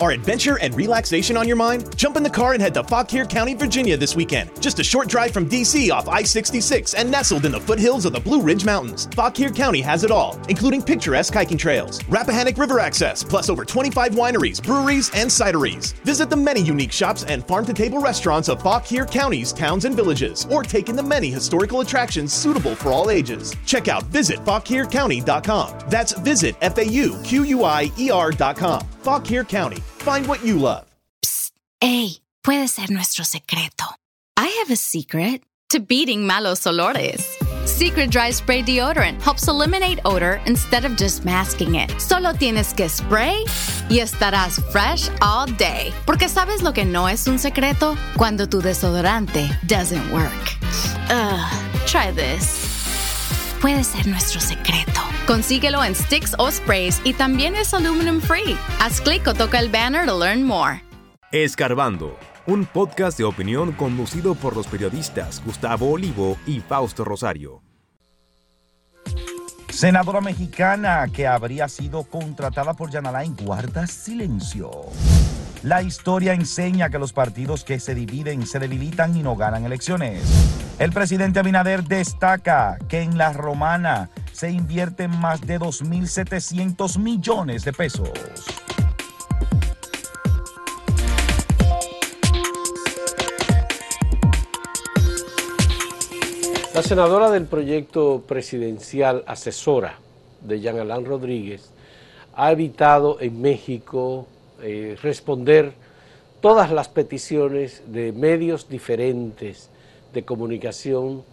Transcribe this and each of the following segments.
Are adventure and relaxation on your mind? Jump in the car and head to Fauquier County, Virginia this weekend. Just a short drive from DC off I 66 and nestled in the foothills of the Blue Ridge Mountains. Fauquier County has it all, including picturesque hiking trails, Rappahannock River access, plus over 25 wineries, breweries, and cideries. Visit the many unique shops and farm to table restaurants of Fauquier County's towns and villages, or take in the many historical attractions suitable for all ages. Check out visitfauquiercounty.com. That's visit F A U Q U I E R.com. Fauquier County. Find what you love. Psst, hey, puede ser nuestro secreto. I have a secret to beating malos olores. Secret Dry Spray Deodorant helps eliminate odor instead of just masking it. Solo tienes que spray y estarás fresh all day. Porque sabes lo que no es un secreto cuando tu desodorante doesn't work. Ugh, try this. Puede ser nuestro secreto. Consíguelo en sticks o sprays y también es aluminum free. Haz clic o toca el banner to learn more. Escarbando, un podcast de opinión conducido por los periodistas Gustavo Olivo y Fausto Rosario. Senadora mexicana que habría sido contratada por Yanalain guarda silencio. La historia enseña que los partidos que se dividen se debilitan y no ganan elecciones. El presidente Abinader destaca que en la romana se invierten más de 2.700 millones de pesos. La senadora del proyecto presidencial asesora de Jean Alain Rodríguez ha evitado en México eh, responder todas las peticiones de medios diferentes de comunicación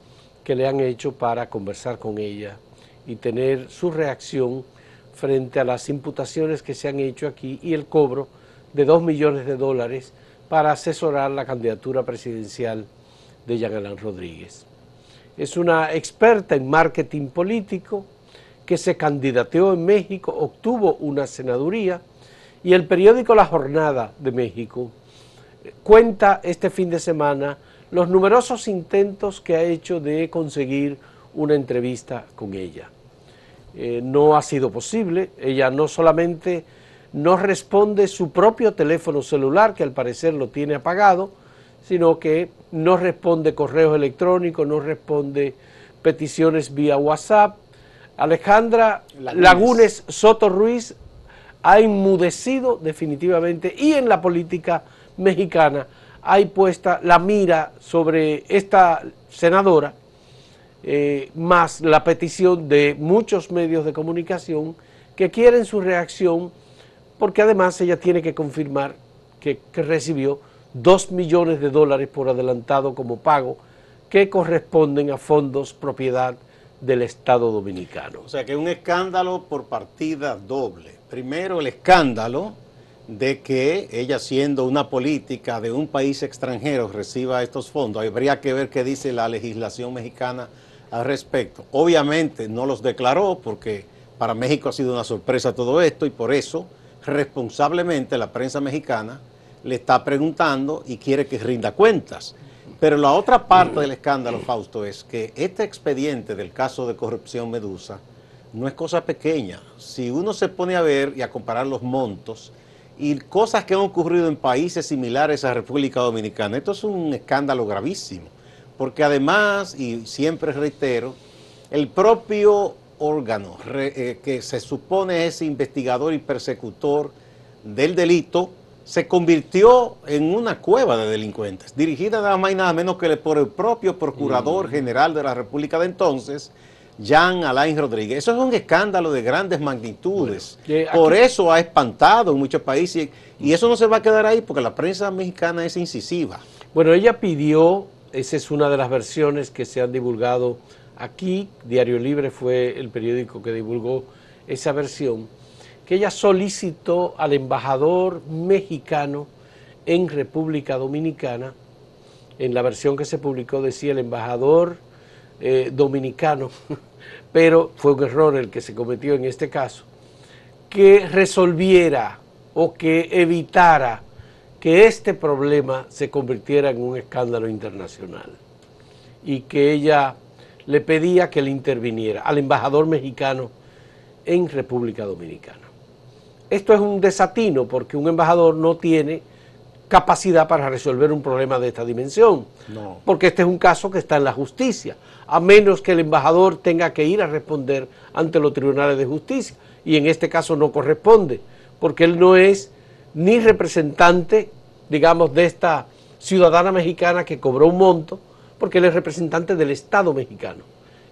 que le han hecho para conversar con ella y tener su reacción frente a las imputaciones que se han hecho aquí y el cobro de dos millones de dólares para asesorar la candidatura presidencial de Jean Alain Rodríguez. Es una experta en marketing político que se candidateó en México, obtuvo una senaduría y el periódico La Jornada de México cuenta este fin de semana los numerosos intentos que ha hecho de conseguir una entrevista con ella. Eh, no ha sido posible, ella no solamente no responde su propio teléfono celular, que al parecer lo tiene apagado, sino que no responde correos electrónicos, no responde peticiones vía WhatsApp. Alejandra Lagunes, Lagunes Soto Ruiz ha enmudecido definitivamente y en la política mexicana hay puesta la mira sobre esta senadora, eh, más la petición de muchos medios de comunicación que quieren su reacción, porque además ella tiene que confirmar que, recibió dos millones de dólares por adelantado como pago que corresponden a fondos propiedad del Estado Dominicano. O sea que un escándalo por partida doble. Primero el escándalo de que ella siendo una política de un país extranjero reciba estos fondos. Habría que ver qué dice la legislación mexicana al respecto. Obviamente no los declaró porque para México ha sido una sorpresa todo esto y por eso responsablemente la prensa mexicana le está preguntando y quiere que rinda cuentas. Pero la otra parte del escándalo, Fausto, es que este expediente del caso de corrupción Medusa no es cosa pequeña. Si uno se pone a ver y a comparar los montos y cosas que han ocurrido en países similares a República Dominicana, esto es un escándalo gravísimo. Porque además, y siempre reitero, el propio órgano eh, que se supone es investigador y persecutor del delito, se convirtió en una cueva de delincuentes, dirigida nada más y nada menos que por el propio Procurador mm. General de la República de entonces, Jean Alain Rodríguez. Eso es un escándalo de grandes magnitudes. por eso ha espantado en muchos países y eso no se va a quedar ahí porque la prensa mexicana es incisiva. Bueno, ella pidió, esa es una de las versiones que se han divulgado aquí, Diario Libre fue el periódico que divulgó esa versión, que ella solicitó al embajador mexicano en República Dominicana, en la versión que se publicó decía el embajador eh, dominicano, pero fue un error el que se cometió en este caso, que resolviera o que evitara que este problema se convirtiera en un escándalo internacional y que ella le pedía que le interviniera al embajador mexicano en República Dominicana. esto es un desatino porque un embajador no tiene capacidad para resolver un problema de esta dimensión. No. Porque este es un caso que está en la justicia, a menos que el embajador tenga que ir a responder ante los tribunales de justicia. Y en este caso no corresponde, porque él no es ni representante, digamos, de esta ciudadana mexicana que cobró un monto, porque él es representante del Estado mexicano.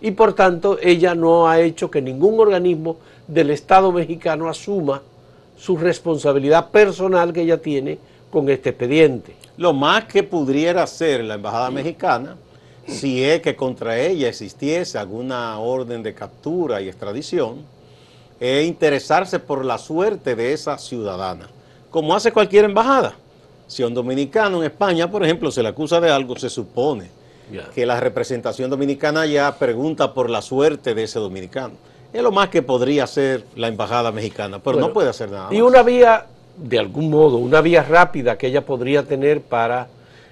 Y por tanto, ella no ha hecho que ningún organismo del Estado mexicano asuma su responsabilidad personal que ella tiene con este expediente. Lo más que pudiera hacer la embajada mexicana, si es que contra ella existiese alguna orden de captura y extradición, es interesarse por la suerte de esa ciudadana, como hace cualquier embajada. Si a un dominicano en España, por ejemplo, se le acusa de algo, se supone que la representación dominicana ya pregunta por la suerte de ese dominicano. Es lo más que podría hacer la embajada mexicana, pero Bueno, no puede hacer nada. Y más. una vía, de algún modo, una vía rápida que ella podría tener para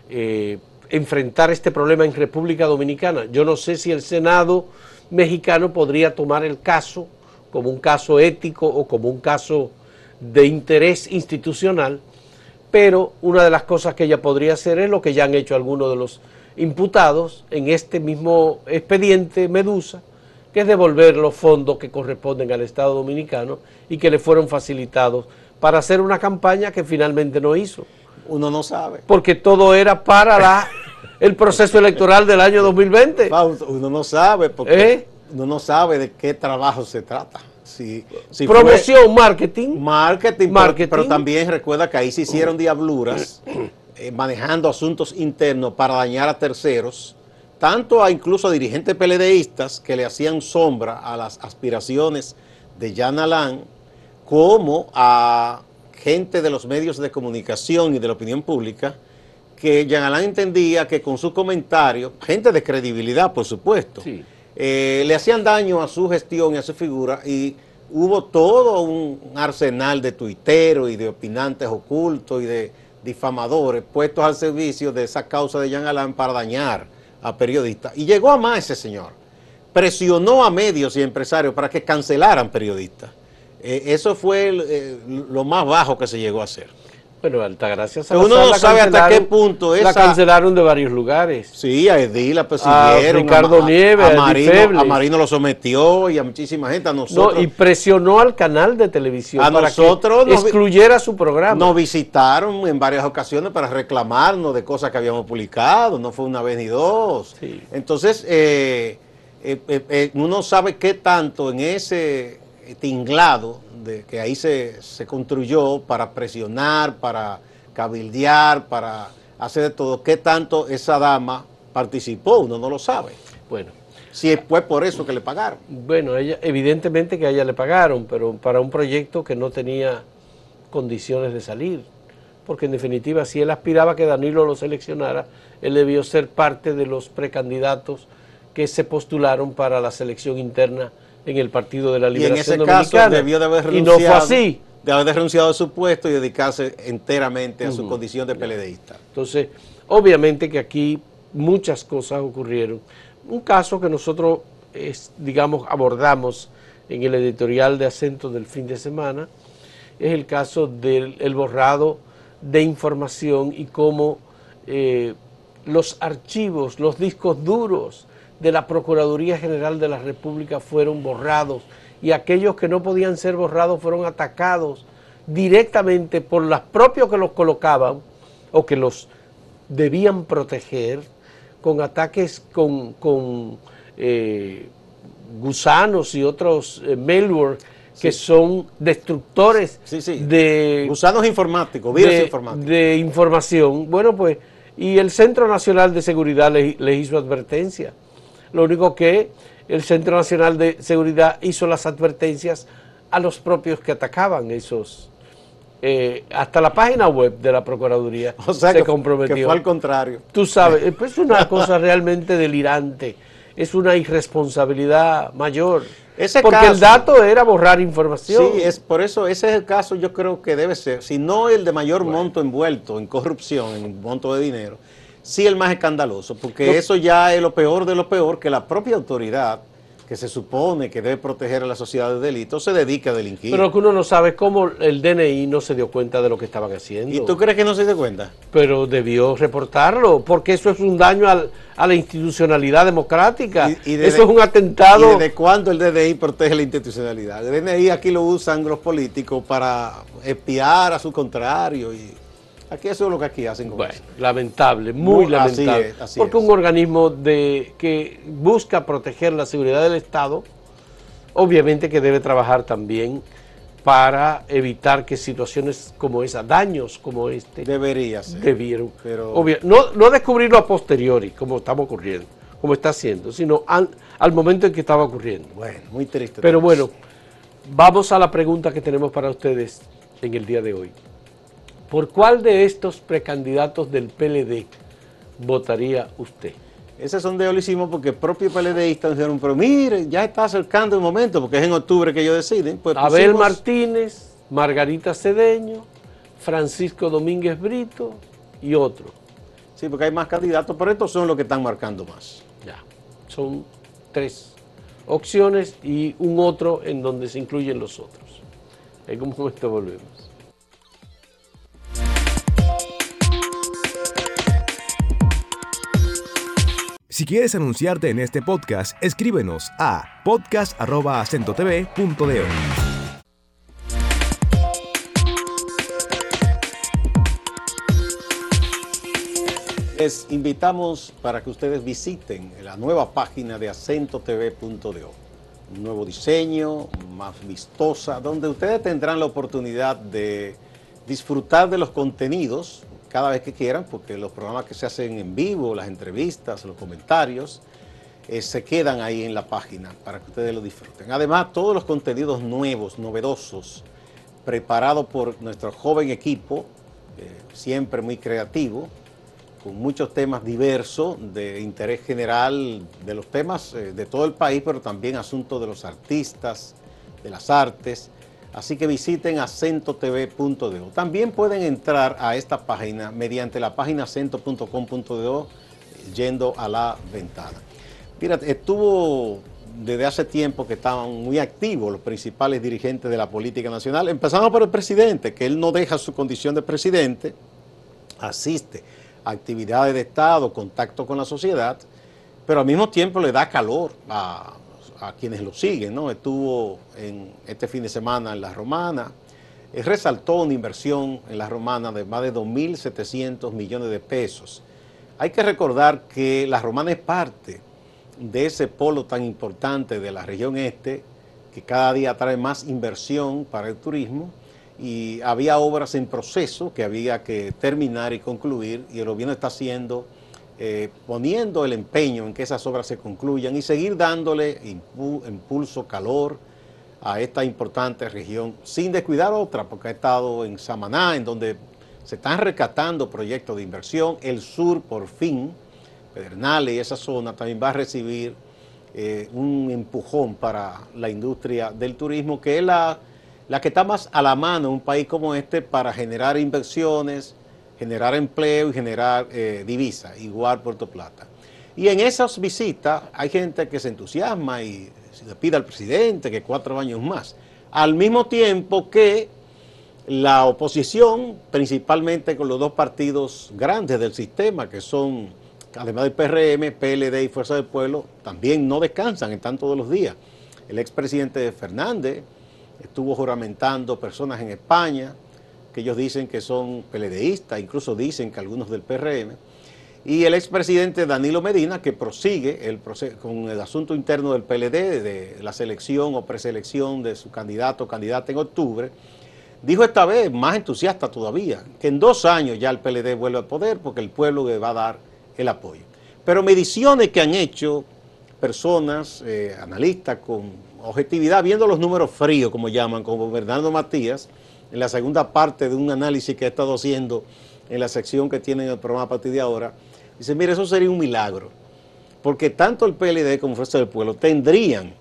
eh, enfrentar este problema en República Dominicana. Yo no sé si el Senado mexicano podría tomar el caso como un caso ético o como un caso de interés institucional, pero una de las cosas que ella podría hacer es lo que ya han hecho algunos de los imputados en este mismo expediente Medusa, que es devolver los fondos que corresponden al Estado Dominicano y que le fueron facilitados para hacer una campaña que finalmente no hizo, Uno no sabe. porque todo era para la, el proceso electoral del año 2020. Fausto, uno no sabe porque ¿Eh? uno no sabe de qué trabajo se trata. Si Promoción, marketing. marketing, pero- Marketing. Pero, también recuerda que ahí se hicieron diabluras eh, manejando asuntos internos para dañar a terceros, tanto a incluso a dirigentes peledeístas que le hacían sombra a las aspiraciones de Jan Alain, como a gente de los medios de comunicación y de la opinión pública, que Jean Alain entendía que con su comentario, gente de credibilidad, por supuesto, Sí. Eh, le hacían daño a su gestión y a su figura y hubo todo un arsenal de tuiteros y de opinantes ocultos y de difamadores puestos al servicio de esa causa de Jean Alain para dañar a periodistas. Y llegó a más ese señor. Presionó a medios y empresarios para que cancelaran periodistas. Eh, eso fue eh, lo más bajo que se llegó a hacer. Bueno, Altagracia Pero uno Salazar no la sabe hasta qué punto La esa- cancelaron de varios lugares. Sí, a Edil la A persiguieron. Ricardo Ma- Nieves, a, a Marino, a Marino lo sometió y a muchísima gente, a No, nosotros. y presionó al canal de televisión A para nosotros que nos excluyera su programa. Nos visitaron en varias ocasiones para reclamarnos de cosas que habíamos publicado, no fue una vez ni dos. Sí. Entonces, eh, eh, eh, eh, uno sabe qué tanto en ese tinglado de, que ahí se, se construyó para presionar, para cabildear, para hacer de todo, qué tanto esa dama participó, uno no lo sabe. Bueno, Si fue por eso que le pagaron. bueno, ella, evidentemente que a ella le pagaron, pero para un proyecto que no tenía condiciones de salir. Porque en definitiva, si él aspiraba a que Danilo lo seleccionara, él debió ser parte de los precandidatos que se postularon para la selección interna en el Partido de la Y en Liberación ese caso Dominicana. debió de haber y renunciado. no fue así. De haber renunciado a su puesto y dedicarse enteramente a su condición de peledeísta. Entonces, obviamente que aquí muchas cosas ocurrieron. Un caso que nosotros, es, digamos, abordamos en el editorial de acento del fin de semana es el caso del el borrado de información y cómo eh, los archivos, los discos duros de la Procuraduría General de la República fueron borrados y aquellos que no podían ser borrados fueron atacados directamente por los propios que los colocaban o que los debían proteger con ataques con, con, eh, gusanos y otros eh, malware que son destructores Sí, sí. de Gusanos informáticos, virus de, informáticos. de información. Bueno, pues, y el Centro Nacional de Seguridad le, le hizo advertencia. Lo único que el Centro Nacional de Seguridad hizo las advertencias a los propios que atacaban esos. eh, hasta la página web de la Procuraduría o sea, se que, comprometió. que fue al contrario. Tú sabes, pues es una cosa realmente delirante, es una irresponsabilidad mayor. Ese porque caso- el dato era borrar información. Sí, es por eso ese es el caso, yo creo que debe ser, si no el de mayor monto envuelto en corrupción, en monto de dinero, sí el más escandaloso, porque eso ya es lo peor de lo peor, que la propia autoridad que se supone que debe proteger a la sociedad de delitos, se dedica a delinquir. Pero que uno no sabe cómo el DNI no se dio cuenta de lo que estaban haciendo. ¿Y tú crees que no se dio cuenta? Pero debió reportarlo, porque eso es un daño al- a la institucionalidad democrática. Y- y desde- eso es un atentado. ¿Y desde cuándo el DNI protege la institucionalidad? El DNI aquí lo usan los políticos para espiar a su contrario. y Aquí eso es lo que aquí hacen con Bueno, eso. lamentable, muy Muy- así lamentable. es, así porque es. un organismo de, que busca proteger la seguridad del Estado, obviamente que debe trabajar también para evitar que situaciones como esa, daños como este, Debería ser. debieron. Pero- obvia- no, no descubrirlo a posteriori, como estamos ocurriendo, como está haciendo, sino al, al momento en que estaba ocurriendo. Bueno, muy triste. Pero bueno, vamos a la pregunta que tenemos para ustedes en el día de hoy. ¿Por cuál de estos precandidatos del PLD votaría usted? Ese sondeo lo hicimos porque el propio PLDistas dijeron, pero mire, ya está acercando el momento, porque es en octubre que ellos deciden. Pues Abel pusimos- Martínez, Margarita Cedeño, Francisco Domínguez Brito y otro. Sí, porque hay más candidatos, pero estos son los que están marcando más. Ya, son tres opciones y un otro en donde se incluyen los otros. En un momento volvemos. Si quieres anunciarte en este podcast, escríbenos a podcast.acentotv.de. Les invitamos para que ustedes visiten la nueva página de acentotv.do. Un nuevo diseño, más vistosa, donde ustedes tendrán la oportunidad de disfrutar de los contenidos cada vez que quieran, porque los programas que se hacen en vivo, las entrevistas, los comentarios, eh, se quedan ahí en la página para que ustedes lo disfruten. Además, todos los contenidos nuevos, novedosos, preparados por nuestro joven equipo, eh, siempre muy creativo, con muchos temas diversos de interés general de los temas eh, de todo el país, pero también asuntos de los artistas, de las artes. Así que visiten acentotv.do. También pueden entrar a esta página mediante la página acento.com.do yendo a la ventana. Mira, estuvo desde hace tiempo que estaban muy activos los principales dirigentes de la política nacional, empezando por el presidente, que él no deja su condición de presidente, asiste a actividades de Estado, contacto con la sociedad, pero al mismo tiempo le da calor a, a quienes lo siguen, ¿no? Estuvo en este fin de semana en La Romana, eh, resaltó una inversión en La Romana de más de 2.700 millones de pesos. Hay que recordar que La Romana es parte de ese polo tan importante de la región este, que cada día trae más inversión para el turismo, y había obras en proceso que había que terminar y concluir, y el gobierno está haciendo, eh, poniendo el empeño en que esas obras se concluyan y seguir dándole impu- impulso, calor a esta importante región, sin descuidar otra, porque ha estado en Samaná, en donde se están rescatando proyectos de inversión, el sur por fin, Pedernales y esa zona también va a recibir eh, un empujón para la industria del turismo, que es la, la que está más a la mano en un país como este para generar inversiones, generar empleo y generar eh, divisa, igual Puerto Plata. Y en esas visitas hay gente que se entusiasma y le pide al presidente que cuatro años más. Al mismo tiempo que la oposición, principalmente con los dos partidos grandes del sistema, que son, además del PRM, PLD y Fuerza del Pueblo, también no descansan, están todos los días. El expresidente Fernández estuvo juramentando personas en España, que ellos dicen que son PLDistas, incluso dicen que algunos del PRM. Y el expresidente Danilo Medina, que prosigue el con el asunto interno del PLD, de la selección o preselección de su candidato o candidata en octubre, dijo esta vez, más entusiasta todavía, que en dos años ya el PLD vuelve al poder porque el pueblo le va a dar el apoyo. Pero mediciones que han hecho personas, eh, analistas con objetividad, viendo los números fríos, como llaman, como Bernardo Matías, en la segunda parte de un análisis que ha estado haciendo en la sección que tiene en el programa a partir de ahora, dice, mire, eso sería un milagro, porque tanto el PLD como Fuerza del Pueblo tendrían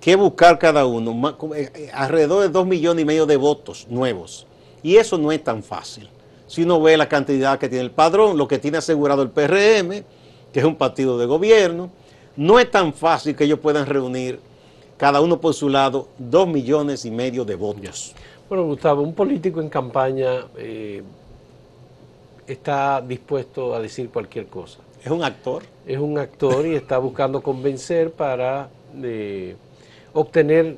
que buscar cada uno eh, eh, alrededor de dos millones y medio de votos nuevos. Y eso no es tan fácil. Si uno ve la cantidad que tiene el padrón, lo que tiene asegurado el PRM, que es un partido de gobierno, no es tan fácil que ellos puedan reunir, cada uno por su lado, dos millones y medio de votos. Bueno, Gustavo, un político en campaña eh, está dispuesto a decir cualquier cosa. Es un actor. Es un actor y está buscando convencer para eh, obtener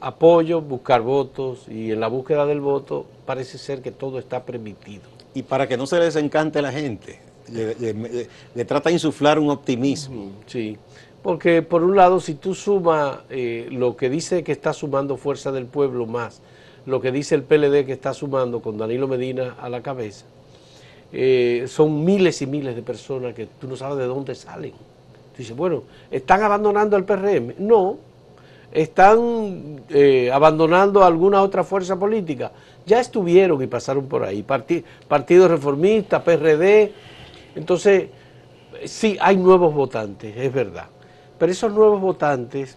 apoyo, buscar votos y en la búsqueda del voto parece ser que todo está permitido. Y para que no se les encante la gente, le, trata de insuflar un optimismo. Sí, porque por un lado, si tú sumas eh, lo que dice que está sumando Fuerza del Pueblo más, lo que dice el PLD que está sumando con Danilo Medina a la cabeza, eh, son miles y miles de personas que tú no sabes de dónde salen. Dice, bueno, ¿están abandonando el PRM? No, están eh, abandonando alguna otra fuerza política. Ya estuvieron y pasaron por ahí, Partido Reformista, PRD. Entonces, sí, hay nuevos votantes, es verdad. Pero esos nuevos votantes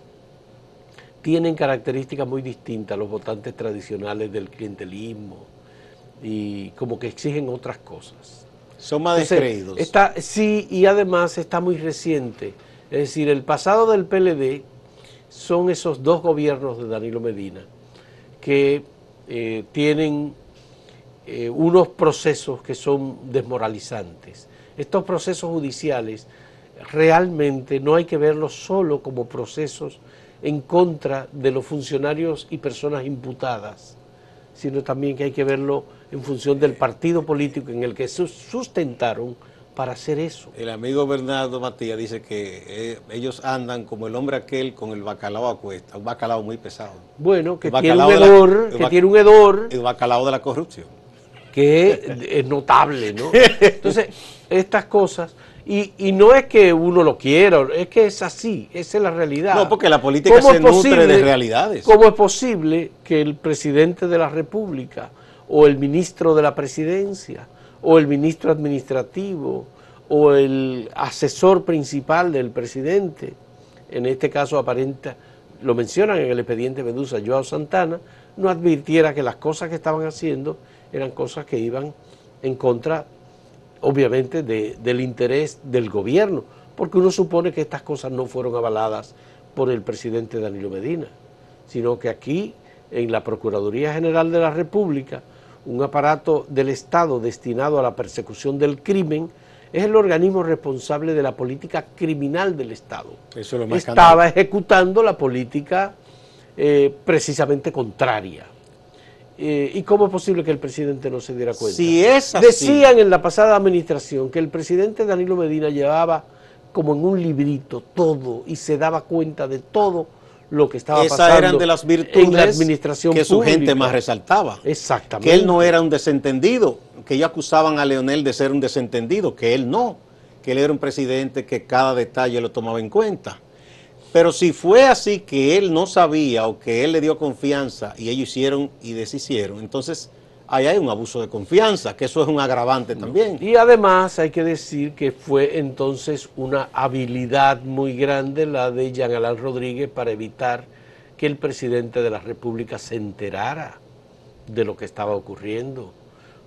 tienen características muy distintas los votantes tradicionales del clientelismo y como que exigen otras cosas. Son más descreídos. Está, sí, y además está muy reciente. Es decir, el pasado del PLD son esos dos gobiernos de Danilo Medina que eh, tienen eh, unos procesos que son desmoralizantes. Estos procesos judiciales realmente no hay que verlos solo como procesos en contra de los funcionarios y personas imputadas, sino también que hay que verlo en función del partido político en el que sustentaron para hacer eso. El amigo Bernardo Matías dice que eh, ellos andan como el hombre aquel con el bacalao a cuesta, un bacalao muy pesado. Bueno, que, tiene un, hedor, que tiene un hedor. El bacalao de la corrupción. Que es notable, ¿no? Entonces, estas cosas y, no es que uno lo quiera, es que es así, esa es la realidad. No, porque la política se nutre de realidades. ¿Cómo es posible que el presidente de la República o el ministro de la presidencia o el ministro administrativo o el asesor principal del presidente, en este caso aparenta, lo mencionan en el expediente Medusa, Joao Santana, no advirtiera que las cosas que estaban haciendo eran cosas que iban en contra obviamente del interés del gobierno, porque uno supone que estas cosas no fueron avaladas por el presidente Danilo Medina, sino que aquí, en la Procuraduría General de la República, un aparato del Estado destinado a la persecución del crimen, es el organismo responsable de la política criminal del Estado. Estaba ejecutando la política eh, precisamente contraria. Eh, ¿Y cómo es posible que el presidente no se diera cuenta? Si es Decían en la pasada administración que el presidente Danilo Medina llevaba como en un librito todo y se daba cuenta de todo lo que estaba pasando eran de las virtudes en la administración que su gente más resaltaba. Exactamente. Que él no era un desentendido, que ellos acusaban a Leonel de ser un desentendido, que él no, que él era un presidente que cada detalle lo tomaba en cuenta. Pero si fue así que él no sabía o que él le dio confianza y ellos hicieron y deshicieron, entonces ahí hay un abuso de confianza, que eso es un agravante también. Y además hay que decir que fue entonces una habilidad muy grande la de Jean Alain Rodríguez para evitar que el presidente de la República se enterara de lo que estaba ocurriendo,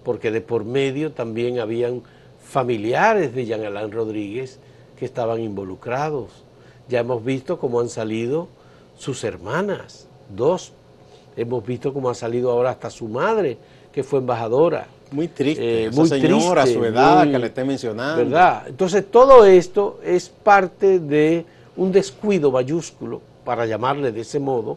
porque de por medio también habían familiares de Jean Alain Rodríguez que estaban involucrados ya hemos visto cómo han salido sus hermanas, dos. Hemos visto cómo ha salido ahora hasta su madre, que fue embajadora. Muy triste, eh, muy señora, triste, su edad que le esté mencionando. ¿Verdad? Entonces todo esto es parte de un descuido mayúsculo, para llamarle de ese modo,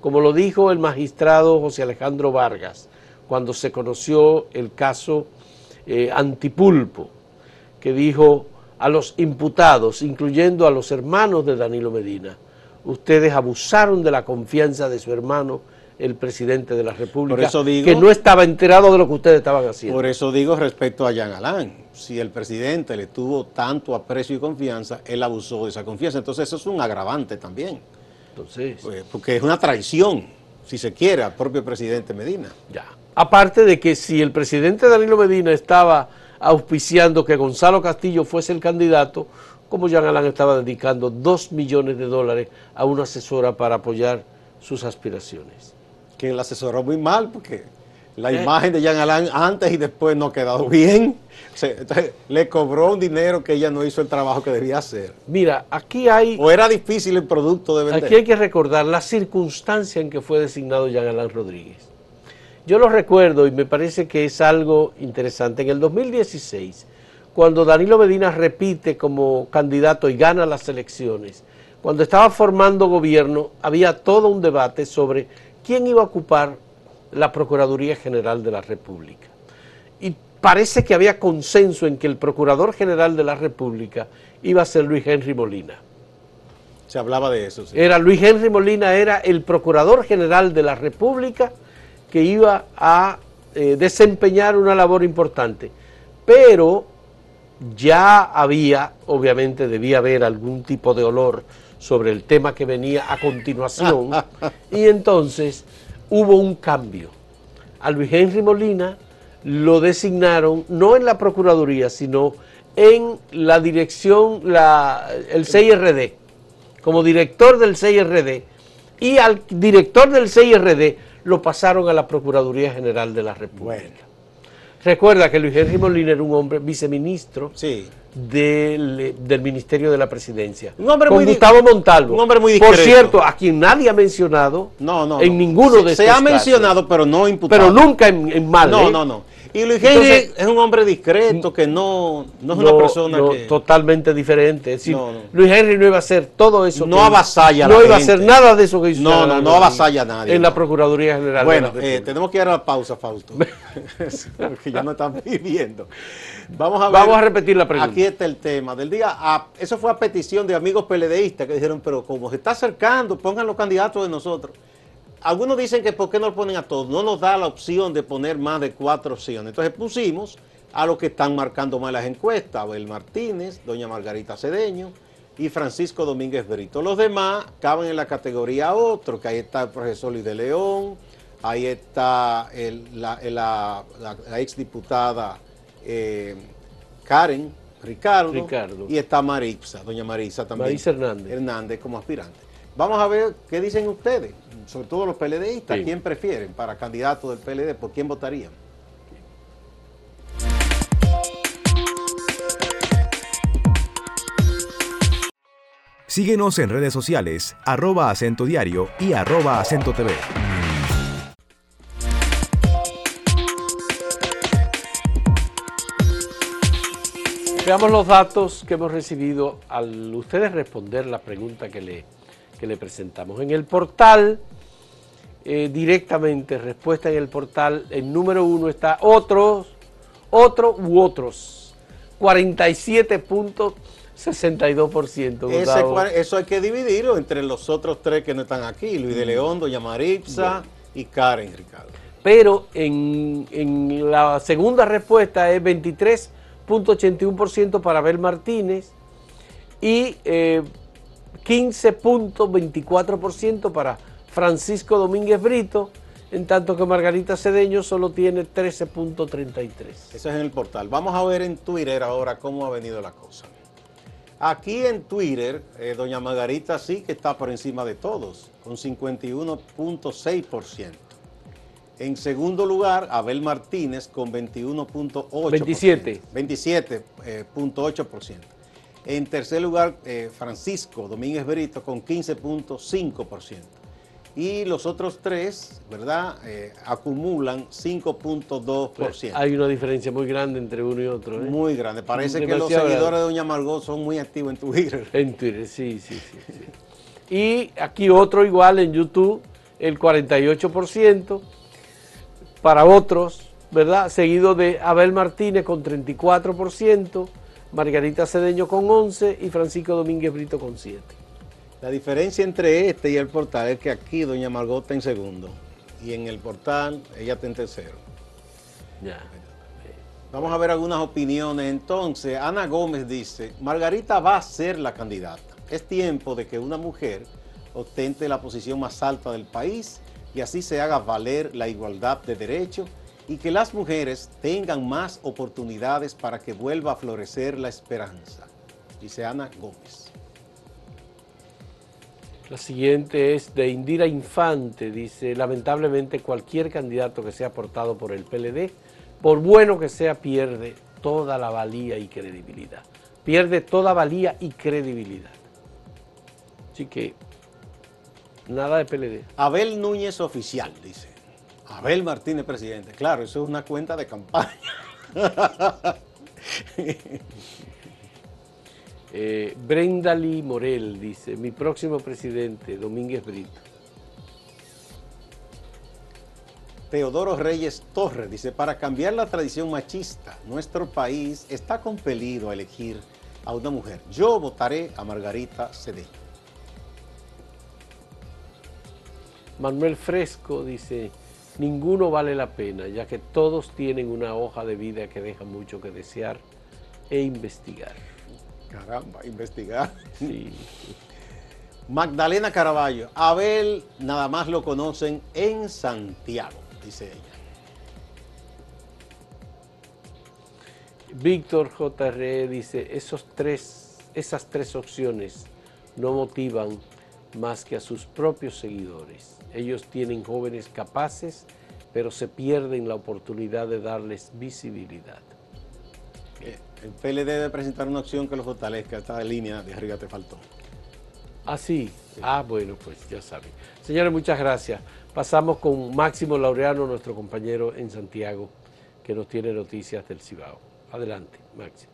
como lo dijo el magistrado José Alejandro Vargas, cuando se conoció el caso eh, Antipulpo, que dijo, a los imputados, incluyendo a los hermanos de Danilo Medina. Ustedes abusaron de la confianza de su hermano, el presidente de la República, que no estaba enterado de lo que ustedes estaban haciendo. Por eso digo respecto a Jean Alain, si el presidente le tuvo tanto aprecio y confianza, él abusó de esa confianza. Entonces eso es un agravante también. Entonces, pues, porque es una traición, si se quiere, al propio presidente Medina. Ya. Aparte de que si el presidente Danilo Medina estaba auspiciando que Gonzalo Castillo fuese el candidato, como Jean Alain estaba dedicando dos millones de dólares a una asesora para apoyar sus aspiraciones. Que la asesoró muy mal porque La imagen de Jean Alain antes y después no ha quedado bien. O sea, entonces, le cobró un dinero que ella no hizo el trabajo que debía hacer. Mira, aquí hay, O era difícil el producto de vender. aquí hay que recordar la circunstancia en que fue designado Jean Alain Rodríguez. Yo lo recuerdo y me parece que es algo interesante. En el 2016, cuando Danilo Medina repite como candidato y gana las elecciones, cuando estaba formando gobierno, había todo un debate sobre quién iba a ocupar la Procuraduría General de la República. Y parece que había consenso en que el Procurador General de la República iba a ser Luis Henry Molina. Se hablaba de eso. sí. Era Luis Henry Molina, era el Procurador General de la República que iba a eh, desempeñar una labor importante. Pero ya había, obviamente debía haber algún tipo de olor sobre el tema que venía a continuación, y entonces hubo un cambio. A Luis Henry Molina lo designaron no en la Procuraduría, sino en la dirección, la, el CIRD, como director del CIRD, y al director del CIRD lo pasaron a la Procuraduría General de la República. Bueno. Recuerda que Luis Henry Molina era un hombre viceministro Sí. del, del Ministerio de la Presidencia. Un hombre con muy Gustavo Montalvo. un hombre muy Por discreto. cierto, a quien nadie ha mencionado No, no. en no. ninguno Se- de Se estos ha casos. mencionado, pero no imputado. Pero nunca en, en mal. No, ¿eh? no, no. Y Luis Henry Entonces- es un hombre discreto que no, no es una No, persona no, que. totalmente diferente. Es decir, No, no. Luis Henry no iba a hacer todo eso. No que- avasalla a No la iba a hacer nada de eso que hizo. No, no, no avasalla a nadie, En la no. Procuraduría General. Bueno, de la eh, tenemos que ir a la pausa, Fausto. Porque ya no están pidiendo. Vamos a ver. Vamos a repetir la pregunta. Aquí está el tema del día. Ah, eso fue a petición de amigos peledeístas que dijeron, pero como se está acercando, pongan los candidatos de nosotros. Algunos dicen que por qué no lo ponen a todos. No nos da la opción de poner más de cuatro opciones. Entonces pusimos a los que están marcando más las encuestas. Abel Martínez, doña Margarita Cedeño y Francisco Domínguez Brito. Los demás caben en la categoría otro, que ahí está el profesor Luis de León, ahí está el- la, la, la, la exdiputada eh, Karen Ricardo, Ricardo. y está Marisa, doña Marisa también. Marisa Hernández. Hernández como aspirante. Vamos a ver qué dicen ustedes, sobre todo los PLDistas, Sí. quién prefieren para candidato del PLD, por quién votarían. Síguenos en redes sociales, arroba acento diario y arroba acento TV. Veamos los datos que hemos recibido al ustedes responder la pregunta que le, que le presentamos. En el portal, eh, directamente, respuesta en el portal, el número uno está otros, otro u otros. 47.62%. Ese eso hay que dividirlo entre los otros tres que no están aquí, Luis de León, doña Marisa y Karen Ricardo. Pero en, en la segunda respuesta es 23.81% para Abel Martínez y eh, 15.24% para Francisco Domínguez Brito, en tanto que Margarita Cedeño solo tiene 13.33%. Eso es en el portal. Vamos a ver en Twitter ahora cómo ha venido la cosa. Aquí en Twitter, eh, doña Margarita sí que está por encima de todos, con 51.6%. En segundo lugar, Abel Martínez con 21.8%. 27. 27.8%. En tercer lugar, eh, Francisco Domínguez Berito con 15.5%. Y los otros tres, ¿verdad? Eh, acumulan 5.2%. Hay una diferencia muy grande entre uno y otro. ¿eh? Muy grande. Parece que los seguidores grande. de Doña Margot son muy activos en Twitter. En Twitter, sí, sí, sí, sí. Y aquí otro igual en YouTube, el 48%. Para otros, ¿verdad? Seguido de Abel Martínez con 34%, Margarita Cedeño con 11% y Francisco Domínguez Brito con 7%. La diferencia entre este y el portal es que aquí Doña Margot está en segundo y en el portal ella está en tercero. Ya. Vamos a ver algunas opiniones. Entonces, Ana Gómez dice, Margarita va a ser la candidata. Es tiempo de que una mujer ostente la posición más alta del país y así se haga valer la igualdad de derechos y que las mujeres tengan más oportunidades para que vuelva a florecer la esperanza. Dice Ana Gómez. La siguiente es de Indira Infante, dice, lamentablemente cualquier candidato que sea aportado por el PLD, por bueno que sea, pierde toda la valía y credibilidad. Pierde toda valía y credibilidad. Así que, nada de PLD. Abel Núñez Oficial, dice. Abel Martínez, presidente. Claro, eso es una cuenta de campaña. Eh, Brenda Lee Morel dice, mi próximo presidente, Domínguez Brito. Teodoro Reyes Torres dice, para cambiar la tradición machista, nuestro país está compelido a elegir a una mujer. Yo votaré a Margarita Cedeño. Manuel Fresco dice, ninguno vale la pena, ya que todos tienen una hoja de vida que deja mucho que desear e investigar. Caramba, investigar. Magdalena Caraballo, Abel nada más lo conocen en Santiago, dice ella. Víctor JR dice, esos tres, esas tres opciones no motivan más que a sus propios seguidores. Ellos tienen jóvenes capaces, pero se pierden la oportunidad de darles visibilidad. El PLD debe presentar una opción que lo fortalezca. Esta línea de arriba te faltó. Ah, sí. Ah, bueno, pues ya saben. Señores, muchas gracias. Pasamos con Máximo Laureano, nuestro compañero en Santiago, que nos tiene noticias del Cibao. Adelante, Máximo.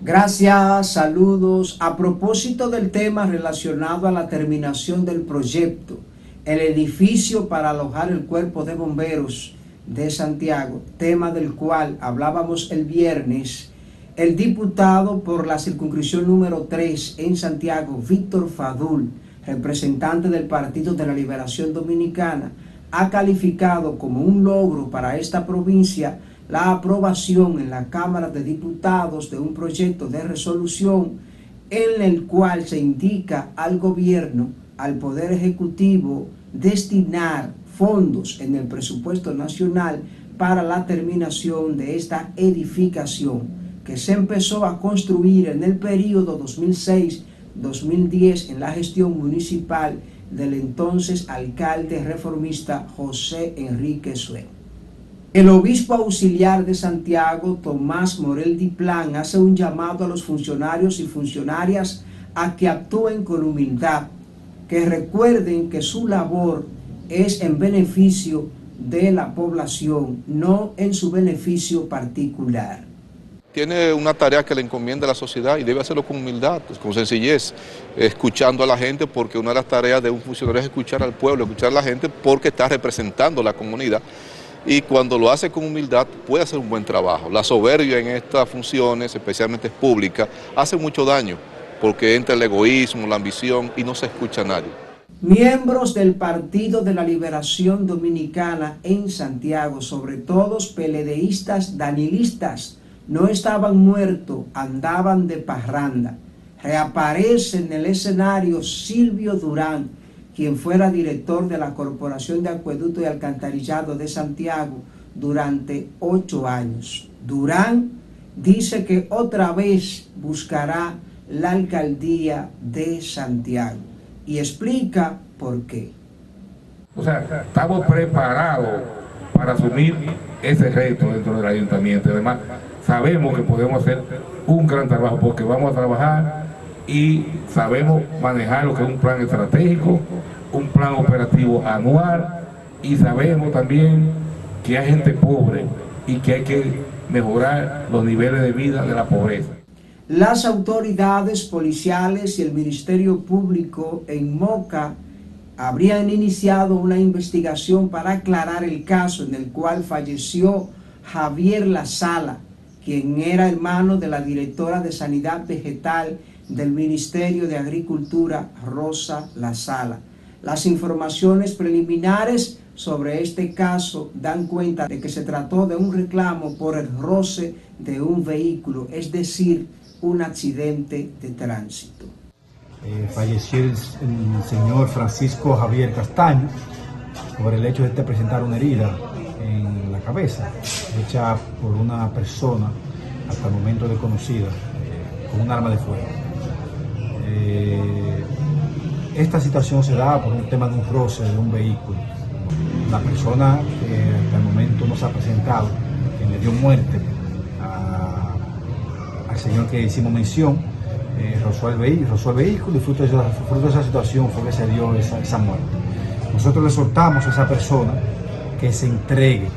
Gracias, saludos. A propósito del tema relacionado a la terminación del proyecto, el edificio para alojar el cuerpo de bomberos de Santiago, tema del cual hablábamos el viernes, el diputado por la circunscripción número 3 en Santiago, Víctor Fadul, representante del Partido de la Liberación Dominicana, ha calificado como un logro para esta provincia la aprobación en la Cámara de Diputados de un proyecto de resolución en el cual se indica al gobierno, al Poder Ejecutivo, destinar fondos en el presupuesto nacional para la terminación de esta edificación que se empezó a construir en el periodo 2006-2010 en la gestión municipal del entonces alcalde reformista José Enrique Sue. El obispo auxiliar de Santiago, Tomás Morel Diplán, hace un llamado a los funcionarios y funcionarias a que actúen con humildad, que recuerden que su labor es en beneficio de la población, no en su beneficio particular. Tiene una tarea que le encomienda a la sociedad y debe hacerlo con humildad, pues, con sencillez, escuchando a la gente, porque una de las tareas de un funcionario es escuchar al pueblo, escuchar a la gente porque está representando a la comunidad y cuando lo hace con humildad puede hacer un buen trabajo. La soberbia en estas funciones, especialmente públicas, hace mucho daño porque entra el egoísmo, la ambición y no se escucha nadie. Miembros del Partido de la Liberación Dominicana en Santiago, sobre todo peledeístas danilistas, no estaban muertos, andaban de parranda. Reaparece en el escenario Silvio Durán, quien fuera director de la Corporación de Acueducto y Alcantarillado de Santiago durante ocho años. Durán dice que otra vez buscará la alcaldía de Santiago y explica por qué. O sea, estamos preparados para asumir ese reto dentro del ayuntamiento. Además, sabemos que podemos hacer un gran trabajo porque vamos a trabajar y sabemos manejar lo que es un plan estratégico, un plan operativo anual y sabemos también que hay gente pobre y que hay que mejorar los niveles de vida de la pobreza. Las autoridades policiales y el Ministerio Público en Moca habrían iniciado una investigación para aclarar el caso en el cual falleció Javier La Sala, quien era hermano de la directora de Sanidad Vegetal del Ministerio de Agricultura, Rosa La Sala. Las informaciones preliminares sobre este caso dan cuenta de que se trató de un reclamo por el roce de un vehículo, es decir, un accidente de tránsito. Eh, falleció el, señor Francisco Javier Castaño por el hecho de presentar una herida en la cabeza, hecha por una persona hasta el momento desconocida, eh, con un arma de fuego. Eh, Esta situación se da por un tema de un roce de un vehículo. La persona que hasta el momento no se ha presentado, que le dio muerte señor que hicimos mención, eh, rozó, el vehículo y fruto de, esa, situación fue que se dio esa, esa muerte. Nosotros le soltamos a esa persona que se entregue,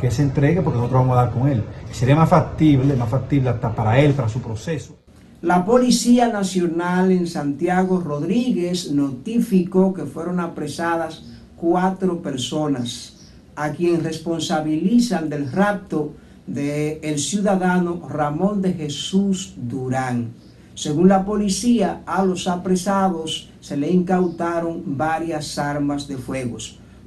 que se entregue porque nosotros vamos a dar con él. Sería más factible, más factible hasta para él, para su proceso. La Policía Nacional en Santiago Rodríguez notificó que fueron apresadas cuatro personas a quien responsabilizan del rapto del el ciudadano Ramón de Jesús Durán. Según la policía, a los apresados se le incautaron varias armas de fuego.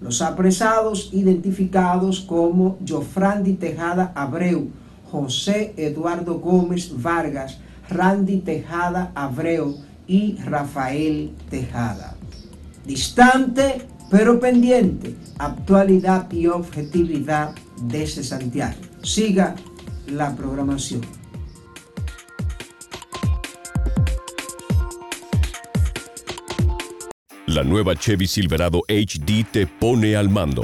Los apresados identificados como Jofrandi Tejada Abreu, José Eduardo Gómez Vargas, Randy Tejada Abreu y Rafael Tejada. Distante pero pendiente, actualidad y objetividad ese Santiago. Siga la programación. La nueva Chevy Silverado HD te pone al mando.